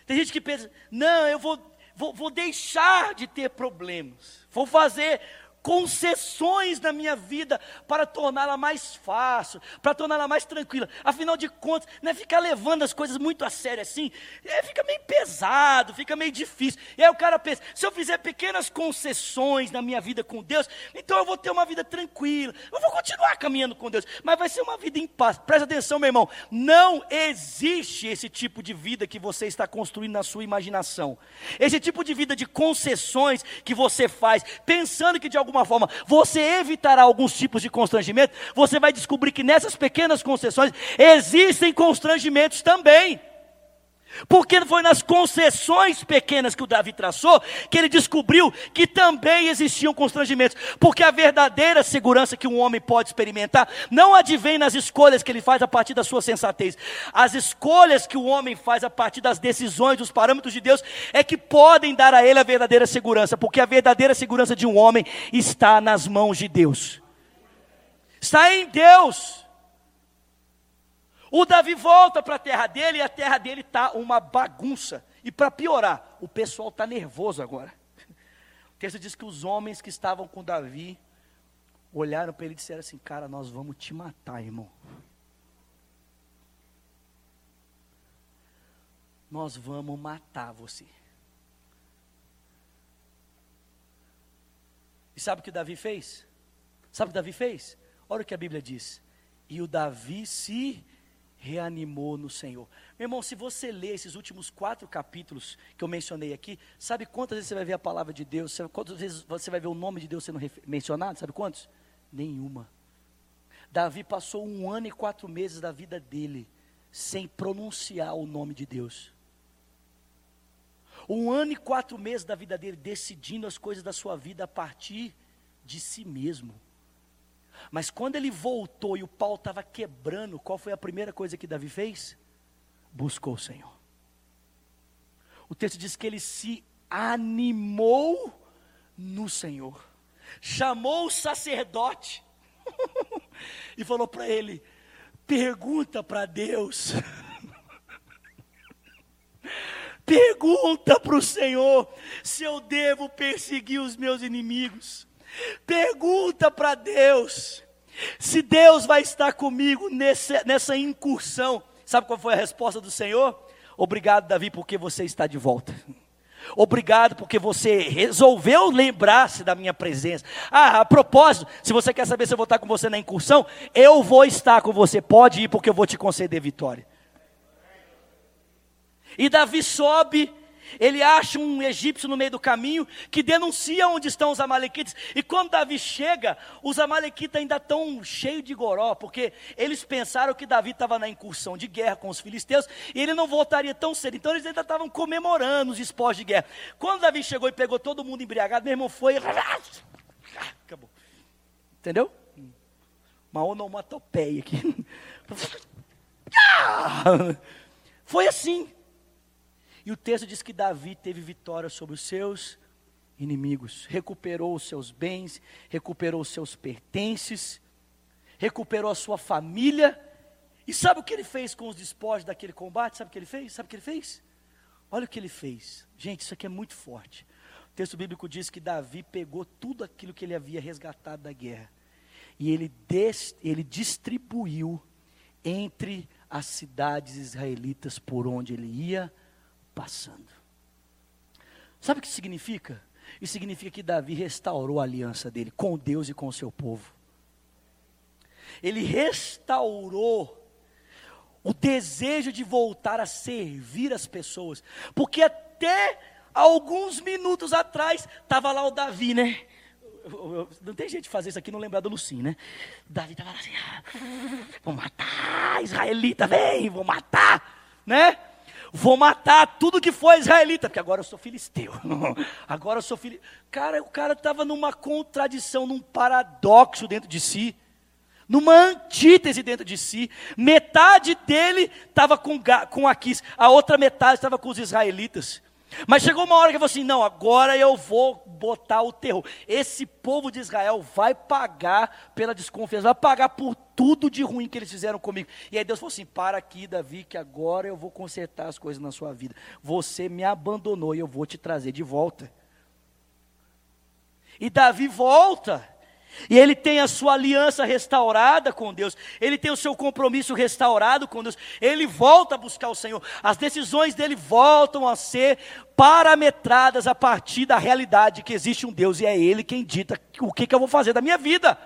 A: Tem gente que pensa, não, eu vou vou, vou deixar de ter problemas, vou fazer concessões na minha vida para torná-la mais fácil, para torná-la mais tranquila. Afinal de contas, não é ficar levando as coisas muito a sério assim, é, fica meio pesado, fica meio difícil. E aí o cara pensa: se eu fizer pequenas concessões na minha vida com Deus, então eu vou ter uma vida tranquila, eu vou continuar caminhando com Deus, mas vai ser uma vida em paz. Presta atenção, meu irmão, não existe esse tipo de vida que você está construindo na sua imaginação. Esse tipo de vida de concessões que você faz, pensando que de alguma forma você evitará alguns tipos de constrangimento, você vai descobrir que nessas pequenas concessões existem constrangimentos também. Porque foi nas concessões pequenas que o Davi traçou que ele descobriu que também existiam constrangimentos. Porque a verdadeira segurança que um homem pode experimentar não advém nas escolhas que ele faz a partir da sua sensatez. As escolhas que o homem faz a partir das decisões, dos parâmetros de Deus, é que podem dar a ele a verdadeira segurança. Porque a verdadeira segurança de um homem está nas mãos de Deus. Está em Deus. O Davi volta para a terra dele e a terra dele está uma bagunça. E para piorar, o pessoal está nervoso agora. O texto diz que os homens que estavam com Davi olharam para ele e disseram assim: Cara, nós vamos te matar, irmão. Nós vamos matar você. E sabe o que Davi fez? Sabe o que Davi fez? Olha o que a Bíblia diz. E o Davi se reanimou no Senhor. Meu irmão, se você ler esses últimos quatro capítulos que eu mencionei aqui, sabe quantas vezes você vai ver a palavra de Deus? Quantas vezes você vai ver o nome de Deus sendo mencionado? Sabe quantos? Nenhuma. Davi passou um ano e quatro meses da vida dele sem pronunciar o nome de Deus. Um ano e quatro meses da vida dele decidindo as coisas da sua vida a partir de si mesmo. Mas quando ele voltou e o pau estava quebrando, qual foi a primeira coisa que Davi fez? Buscou o Senhor. O texto diz que ele se animou no Senhor, chamou o sacerdote e falou para ele: pergunta para Deus. Pergunta para o Senhor se eu devo perseguir os meus inimigos. Pergunta para Deus se Deus vai estar comigo nesse, nessa incursão. Sabe qual foi a resposta do Senhor? Obrigado, Davi, porque você está de volta. Obrigado porque você resolveu lembrar-se da minha presença. Ah, a propósito, se você quer saber se eu vou estar com você na incursão, eu vou estar com você. Pode ir porque eu vou te conceder vitória. E Davi sobe ele acha um egípcio no meio do caminho que denuncia onde estão os amalequitas. E quando Davi chega, os amalequitas ainda estão cheios de goró, porque eles pensaram que Davi estava na incursão de guerra com os filisteus e ele não voltaria tão cedo. Então eles ainda estavam comemorando os esportes de guerra. Quando Davi chegou e pegou todo mundo embriagado, meu irmão foi. Acabou. Entendeu? Uma onomatopeia aqui. Foi assim. E o texto diz que Davi teve vitória sobre os seus inimigos, recuperou os seus bens, recuperou os seus pertences, recuperou a sua família. E sabe o que ele fez com os despojos daquele combate? Sabe o que ele fez? Sabe o que ele fez? Olha o que ele fez. Gente, isso aqui é muito forte. O texto bíblico diz que Davi pegou tudo aquilo que ele havia resgatado da guerra e ele, des, ele distribuiu entre as cidades israelitas por onde ele ia passando. Sabe o que significa? Isso significa que Davi restaurou a aliança dele com Deus e com o seu povo. Ele restaurou o desejo de voltar a servir as pessoas, porque até alguns minutos atrás estava lá o Davi, né? Não tem jeito de fazer isso aqui não lembrar do Lucim, né? Davi estava assim, ah, vou matar, israelita, vem, vou matar, né? Vou matar tudo que foi israelita, porque agora eu sou filisteu. agora eu sou filisteu. Cara, o cara estava numa contradição, num paradoxo dentro de si, numa antítese dentro de si. Metade dele estava com, com Aquis, a outra metade estava com os israelitas. Mas chegou uma hora que ele falou assim: não, agora eu vou botar o terror. Esse povo de Israel vai pagar pela desconfiança, vai pagar por tudo de ruim que eles fizeram comigo. E aí Deus falou assim: para aqui, Davi, que agora eu vou consertar as coisas na sua vida. Você me abandonou e eu vou te trazer de volta. E Davi volta. E ele tem a sua aliança restaurada com Deus, ele tem o seu compromisso restaurado com Deus, ele volta a buscar o Senhor, as decisões dele voltam a ser parametradas a partir da realidade que existe um Deus e é Ele quem dita o que, que eu vou fazer da minha vida.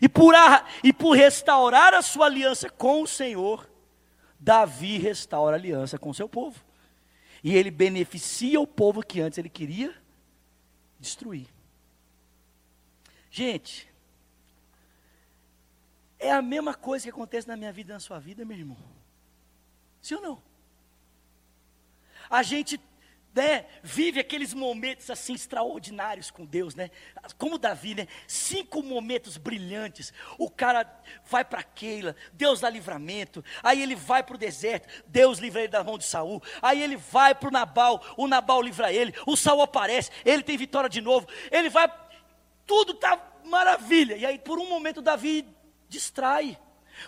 A: E por, a, e por restaurar a sua aliança com o Senhor, Davi restaura a aliança com o seu povo. E ele beneficia o povo que antes ele queria destruir. Gente, é a mesma coisa que acontece na minha vida e na sua vida, meu irmão. Sim ou não? A gente né, vive aqueles momentos assim extraordinários com Deus, né? Como Davi, né? Cinco momentos brilhantes. O cara vai para Keila, Deus dá livramento. Aí ele vai para o deserto, Deus livra ele da mão de Saul. Aí ele vai para o Nabal, o Nabal livra ele. O Saul aparece, ele tem vitória de novo. Ele vai tudo está maravilha. E aí, por um momento, Davi distrai.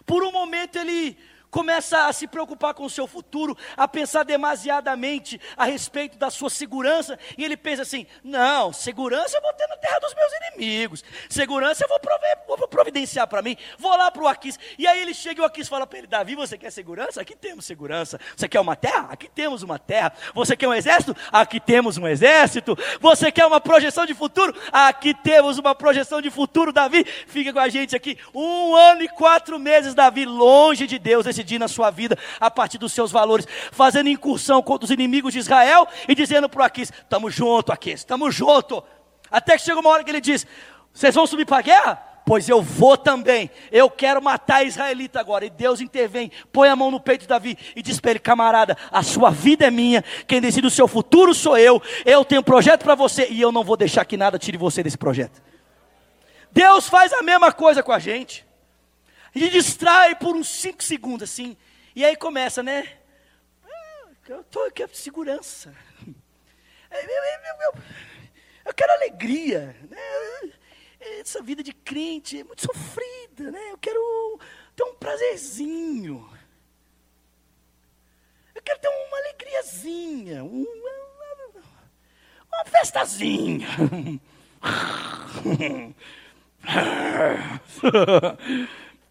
A: Por um momento, ele começa a se preocupar com o seu futuro, a pensar demasiadamente a respeito da sua segurança, e ele pensa assim: não, segurança eu vou ter na terra dos meus inimigos, segurança eu vou, prover, vou providenciar para mim, vou lá para o Aquis, e aí ele chega e o Aquis fala para ele: Davi, você quer segurança? Aqui temos segurança. Você quer uma terra? Aqui temos uma terra. Você quer um exército? Aqui temos um exército. Você quer uma projeção de futuro? Aqui temos uma projeção de futuro, Davi. Fica com a gente aqui. Um ano e quatro meses, Davi, longe de Deus, esse decidir na sua vida a partir dos seus valores, fazendo incursão contra os inimigos de Israel e dizendo para o Aquis: estamos junto, Aquis, estamos junto. Até que chega uma hora que ele diz: vocês vão subir para a guerra? Pois eu vou também. Eu quero matar a israelita agora. E Deus intervém, põe a mão no peito de Davi e diz para ele: camarada, a sua vida é minha. Quem decide o seu futuro sou eu. Eu tenho um projeto para você e eu não vou deixar que nada tire você desse projeto. Deus faz a mesma coisa com a gente e distrai por uns 5 segundos assim. E aí começa, né? Ah, eu estou aqui, segurança. Eu, eu, quero alegria. Né? Essa vida de crente é muito sofrida. Né? Eu quero ter um prazerzinho. Eu quero ter uma alegriazinha. Uma, uma festazinha.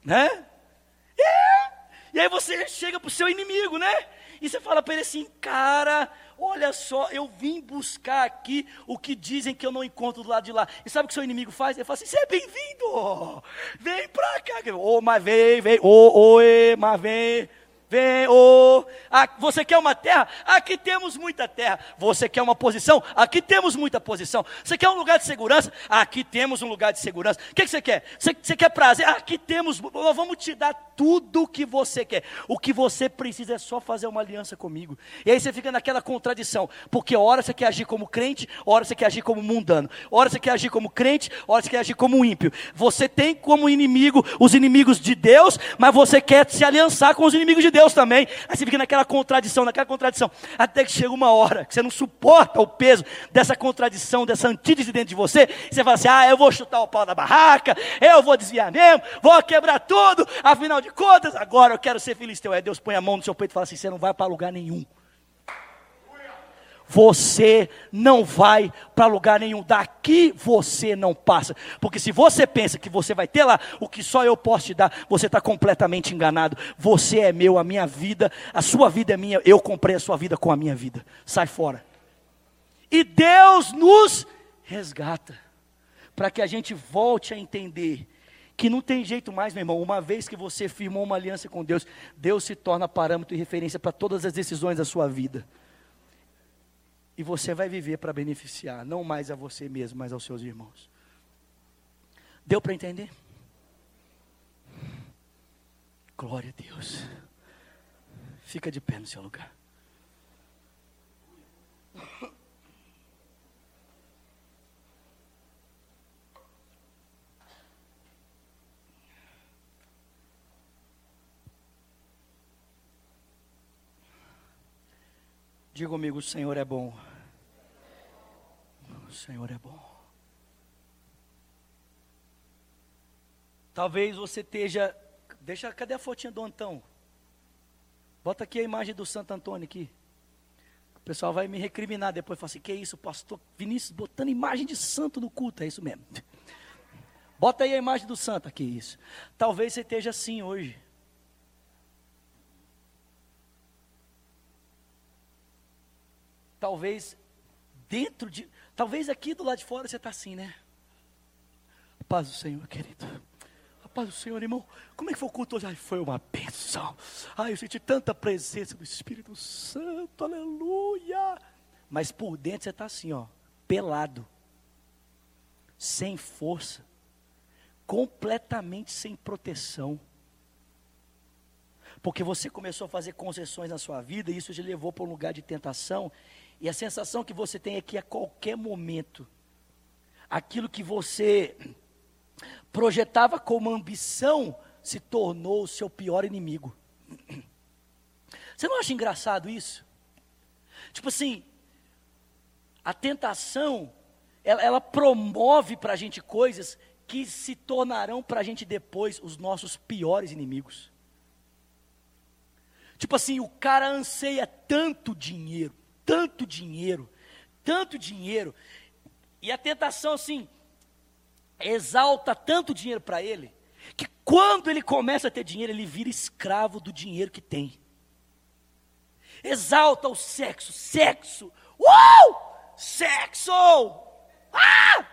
A: né? É. E aí você chega para o seu inimigo, né? E você fala para ele assim, cara, olha só, eu vim buscar aqui o que dizem que eu não encontro do lado de lá. E sabe o que seu inimigo faz? Ele fala assim, você é bem-vindo, vem para cá. Ô, oh, mas vem, vem, ô, oh, oi, mas vem. Vem, oh, você quer uma terra? Aqui temos muita terra. Você quer uma posição? Aqui temos muita posição. Você quer um lugar de segurança? Aqui temos um lugar de segurança. O que, que você quer? Você, você quer prazer? Aqui temos, vamos te dar tudo o que você quer. O que você precisa é só fazer uma aliança comigo. E aí você fica naquela contradição, porque hora você quer agir como crente, hora você quer agir como mundano. Hora você quer agir como crente, hora você quer agir como ímpio. Você tem como inimigo os inimigos de Deus, mas você quer se aliançar com os inimigos de Deus. Deus também. Aí você fica naquela contradição, naquela contradição. Até que chega uma hora que você não suporta o peso dessa contradição, dessa antítese dentro de você. Você fala assim: ah, eu vou chutar o pau da barraca, eu vou desviar mesmo, vou quebrar tudo. Afinal de contas, agora eu quero ser filisteu. Aí Deus põe a mão no seu peito e fala assim: você não vai para lugar nenhum você não vai para lugar nenhum. Daqui você não passa. Porque se você pensa que você vai ter lá o que só eu posso te dar, você está completamente enganado. Você é meu, a minha vida, a sua vida é minha. Eu comprei a sua vida com a minha vida. Sai fora. E Deus nos resgata. Para que a gente volte a entender que não tem jeito mais, meu irmão. Uma vez que você firmou uma aliança com Deus, Deus se torna parâmetro e referência para todas as decisões da sua vida. E você vai viver para beneficiar, não mais a você mesmo, mas aos seus irmãos. Deu para entender? Glória a Deus. Fica de pé no seu lugar. Diga comigo: o Senhor é bom. O Senhor é bom. Talvez você esteja. Deixa, cadê a fotinha do Antão? Bota aqui a imagem do Santo Antônio aqui. O pessoal vai me recriminar depois, falar assim, que isso, pastor Vinícius botando imagem de santo no culto, é isso mesmo. Bota aí a imagem do santo, que isso. Talvez você esteja assim hoje. Talvez dentro de, talvez aqui do lado de fora você está assim, né? Paz do Senhor, querido paz do Senhor, irmão. Como é que foi o culto hoje? Ai, foi uma bênção. Ai, eu senti tanta presença do Espírito Santo, aleluia. Mas por dentro você está assim, ó, pelado, sem força, completamente sem proteção. Porque você começou a fazer concessões na sua vida e isso te levou para um lugar de tentação. E a sensação que você tem é que a qualquer momento, aquilo que você projetava como ambição se tornou o seu pior inimigo. Você não acha engraçado isso? Tipo assim, a tentação, ela, ela promove para a gente coisas que se tornarão para a gente depois os nossos piores inimigos. Tipo assim, o cara anseia tanto dinheiro, tanto dinheiro, tanto dinheiro, e a tentação assim, exalta tanto dinheiro para ele, que quando ele começa a ter dinheiro, ele vira escravo do dinheiro que tem. Exalta o sexo, sexo, uau! Sexo! Ah!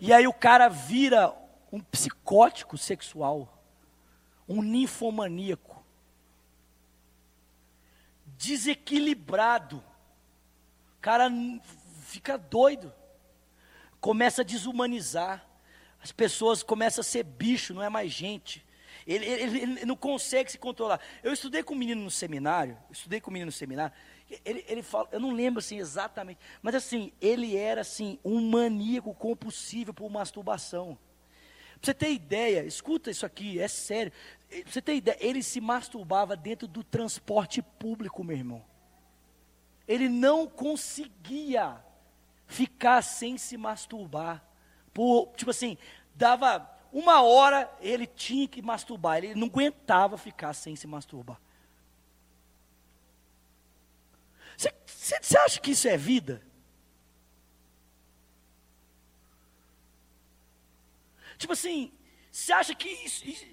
A: E aí o cara vira um psicótico sexual, um ninfomaníaco, desequilibrado. O cara fica doido começa a desumanizar. As pessoas começam a ser bicho, não é mais gente. Ele, ele, ele, não consegue se controlar. Eu estudei com um menino no seminário, estudei com um menino no seminário, ele, ele fala, eu não lembro assim exatamente, mas assim, ele era assim, um maníaco compulsivo por masturbação. Você ter ideia, escuta isso aqui, é sério. Pra você ter ideia, ele se masturbava dentro do transporte público, meu irmão. Ele não conseguia ficar sem se masturbar. Por, tipo assim, dava uma hora, ele tinha que masturbar. Ele não aguentava ficar sem se masturbar. Você acha que isso é vida? Tipo assim, você acha que isso, isso,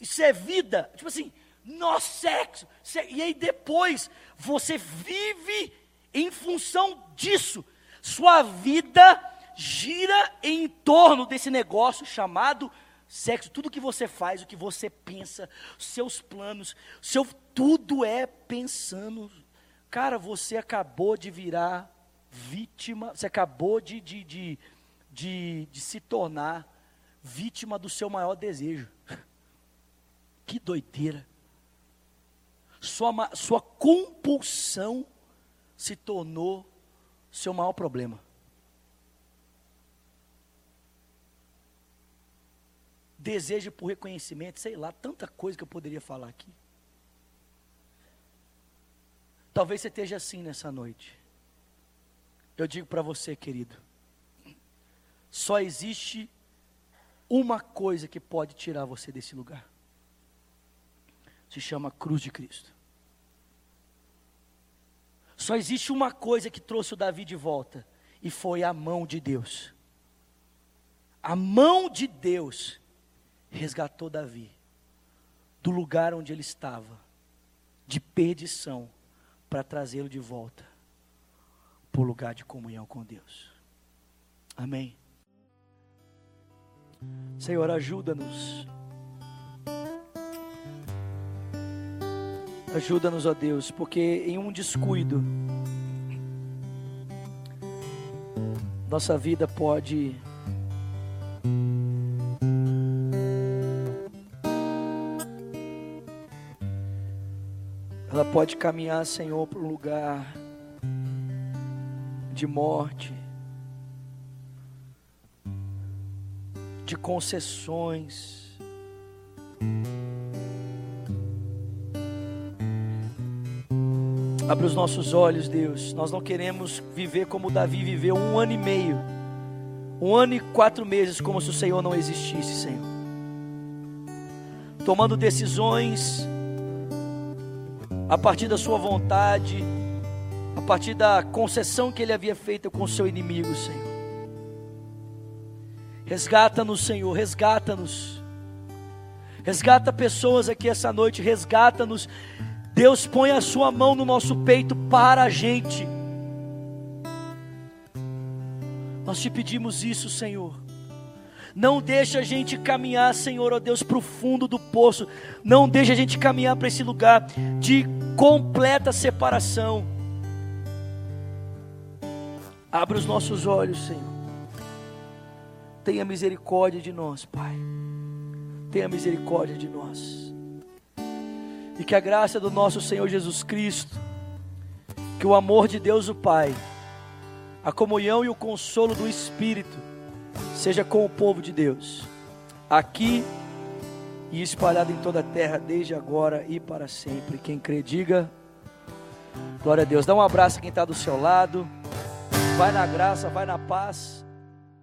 A: isso, é vida? Tipo assim, nosso sexo. E aí depois você vive em função disso, sua vida gira em torno desse negócio chamado sexo. Tudo que você faz, o que você pensa, seus planos, seu tudo é pensando. Cara, você acabou de virar vítima, você acabou de, de, de, de, de se tornar vítima do seu maior desejo. Que doideira. Sua, sua compulsão se tornou seu maior problema. Desejo por reconhecimento, sei lá, tanta coisa que eu poderia falar aqui. Talvez você esteja assim nessa noite. Eu digo para você, querido, só existe uma coisa que pode tirar você desse lugar. Se chama cruz de Cristo. Só existe uma coisa que trouxe o Davi de volta, e foi a mão de Deus. A mão de Deus resgatou Davi do lugar onde ele estava, de perdição, para trazê-lo de volta para o lugar de comunhão com Deus. Amém. Senhor, ajuda-nos. Ajuda-nos, ó Deus, porque em um descuido, nossa vida pode ela pode caminhar, Senhor, para um lugar de morte, de concessões. Abre os nossos olhos, Deus. Nós não queremos viver como Davi viveu um ano e meio, um ano e quatro meses, como se o Senhor não existisse, Senhor. Tomando decisões a partir da sua vontade, a partir da concessão que ele havia feito com o seu inimigo, Senhor. Resgata-nos, Senhor, resgata-nos. Resgata pessoas aqui essa noite, resgata-nos. Deus põe a sua mão no nosso peito para a gente. Nós te pedimos isso, Senhor. Não deixa a gente caminhar, Senhor, ó Deus, para o fundo do poço. Não deixa a gente caminhar para esse lugar de completa separação. Abre os nossos olhos, Senhor. Tenha misericórdia de nós, Pai. Tenha misericórdia de nós. E que a graça do nosso Senhor Jesus Cristo, que o amor de Deus o Pai, a comunhão e o consolo do Espírito seja com o povo de Deus, aqui e espalhado em toda a terra, desde agora e para sempre. Quem crê, diga glória a Deus. Dá um abraço a quem está do seu lado. Vai na graça, vai na paz.